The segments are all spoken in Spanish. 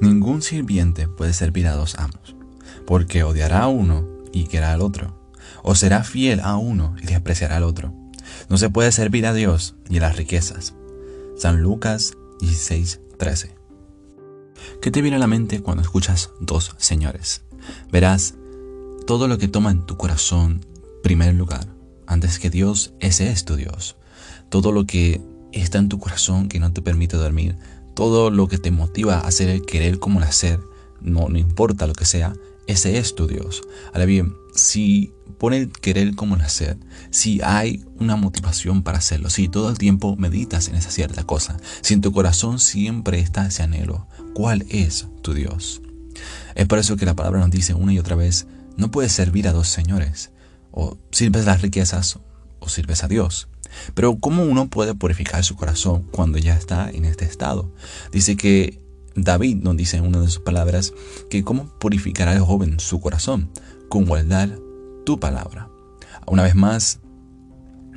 Ningún sirviente puede servir a dos amos, porque odiará a uno y querrá al otro, o será fiel a uno y despreciará al otro. No se puede servir a Dios y a las riquezas. San Lucas 16, 13. ¿Qué te viene a la mente cuando escuchas dos señores? Verás, todo lo que toma en tu corazón primer lugar, antes que Dios, ese es tu Dios. Todo lo que está en tu corazón que no te permite dormir, todo lo que te motiva a hacer el querer como el hacer, no, no importa lo que sea, ese es tu Dios. Ahora bien, si pone el querer como el hacer, si hay una motivación para hacerlo, si todo el tiempo meditas en esa cierta cosa, si en tu corazón siempre está ese anhelo, ¿cuál es tu Dios? Es por eso que la palabra nos dice una y otra vez, no puedes servir a dos señores, o sirves las riquezas o sirves a Dios. Pero ¿cómo uno puede purificar su corazón cuando ya está en este estado? Dice que David nos dice en una de sus palabras que cómo purificará el joven su corazón con guardar tu palabra. Una vez más,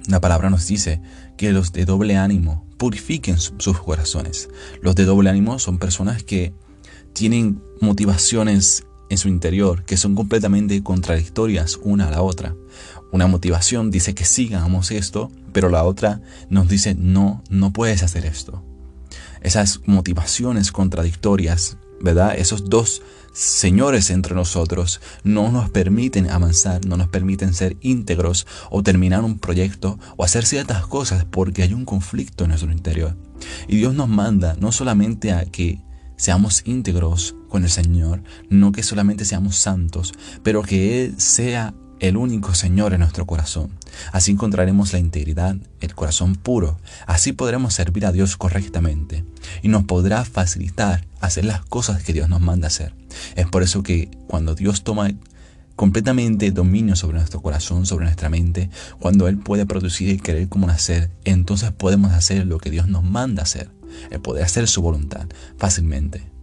la palabra nos dice que los de doble ánimo purifiquen sus corazones. Los de doble ánimo son personas que tienen motivaciones en su interior que son completamente contradictorias una a la otra. Una motivación dice que sí, hagamos esto, pero la otra nos dice no, no puedes hacer esto. Esas motivaciones contradictorias, ¿verdad? Esos dos señores entre nosotros no nos permiten avanzar, no nos permiten ser íntegros o terminar un proyecto o hacer ciertas cosas porque hay un conflicto en nuestro interior. Y Dios nos manda no solamente a que seamos íntegros con el Señor, no que solamente seamos santos, pero que Él sea el único Señor en nuestro corazón. Así encontraremos la integridad, el corazón puro. Así podremos servir a Dios correctamente y nos podrá facilitar hacer las cosas que Dios nos manda hacer. Es por eso que cuando Dios toma completamente dominio sobre nuestro corazón, sobre nuestra mente, cuando Él puede producir y querer como nacer, entonces podemos hacer lo que Dios nos manda hacer el poder hacer su voluntad fácilmente.